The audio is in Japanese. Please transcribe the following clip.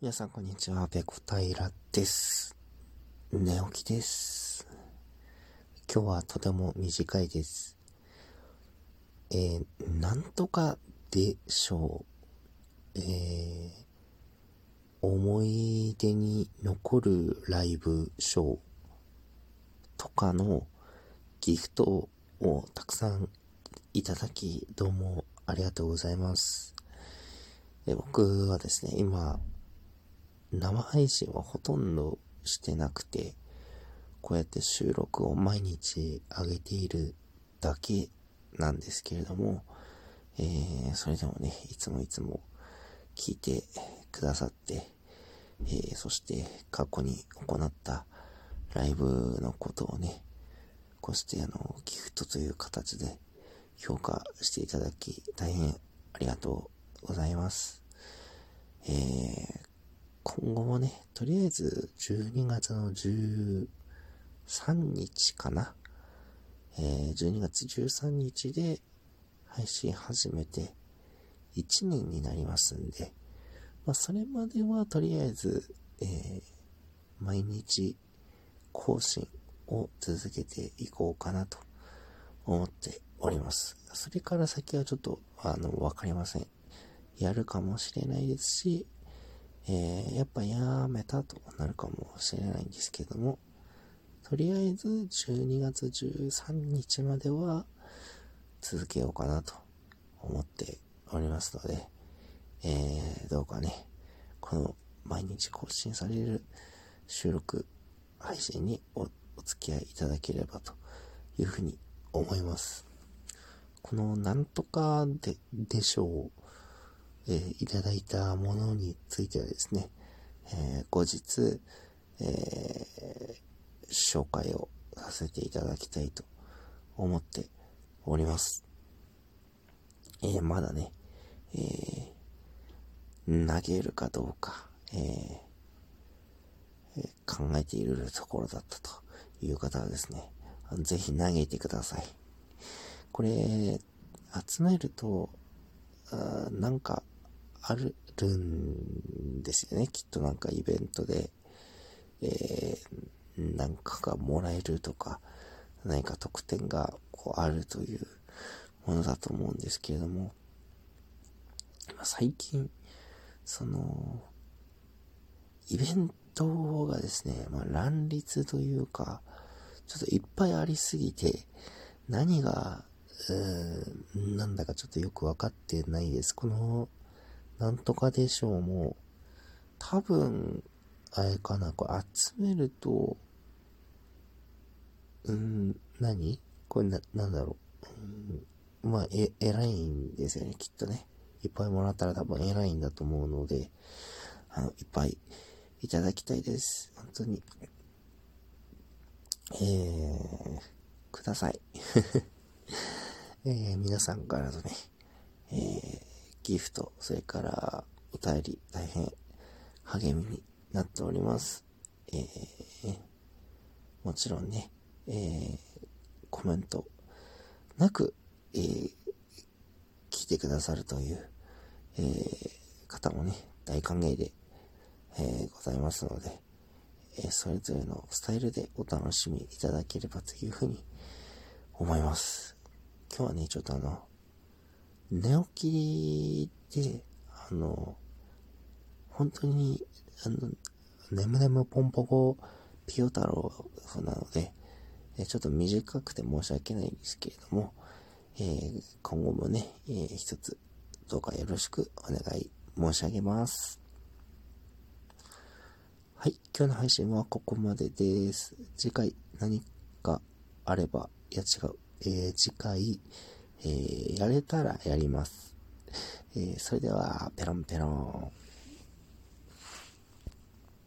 皆さんこんにちは、ペコ平です。寝起きです。今日はとても短いです。えー、なんとかでしょう。えー、思い出に残るライブショーとかのギフトをたくさんいただき、どうもありがとうございます。え僕はですね、今、生配信はほとんどしてなくて、こうやって収録を毎日上げているだけなんですけれども、えー、それでもね、いつもいつも聞いてくださって、えー、そして過去に行ったライブのことをね、こうしてあの、ギフトという形で評価していただき、大変ありがとうございます。えー、今後もね、とりあえず12月の13日かな。えー、12月13日で配信始めて1年になりますんで、まあ、それまではとりあえず、えー、毎日更新を続けていこうかなと思っております。それから先はちょっと、あの、わかりません。やるかもしれないですし、えー、やっぱやめたとなるかもしれないんですけども、とりあえず12月13日までは続けようかなと思っておりますので、えー、どうかね、この毎日更新される収録配信にお付き合いいただければというふうに思います。このなんとかで、でしょう。えー、いただいたものについてはですね、えー、後日、えー、紹介をさせていただきたいと思っております。えまだね、え投げるかどうか、え考えているところだったという方はですね、ぜひ投げてください。これ、集めると、あなんかあるんですよね。きっとなんかイベントで、えー、なんかがもらえるとか、何か特典がこうあるというものだと思うんですけれども、最近、その、イベントがですね、まあ、乱立というか、ちょっといっぱいありすぎて、何が、うーん、なんだかちょっとよくわかってないです。このなんとかでしょうも、多分、あれかな、これ集めると、うん、何？これな、なんだろう。うん、まあ、え、偉いんですよね、きっとね。いっぱいもらったら多分偉いんだと思うので、あの、いっぱいいただきたいです。本当に。えー、ください。えー、皆さんからのね、えー、ギフト、それからお便り、大変励みになっております。えー、もちろんね、えー、コメントなく、えー、聞いてくださるという、えー、方もね、大歓迎で、え、ございますので、え、それぞれのスタイルでお楽しみいただければというふうに思います。今日はね、ちょっとあの、寝起きで、あの、本当に、あの、ねむねむぽんぽこピヨ太郎なので、えちょっと短くて申し訳ないんですけれども、えー、今後もね、えー、一つどうかよろしくお願い申し上げます。はい、今日の配信はここまでです。次回何かあれば、いや違う、えー、次回、えー、やれたらやります。えー、それでは、ペロンペロン。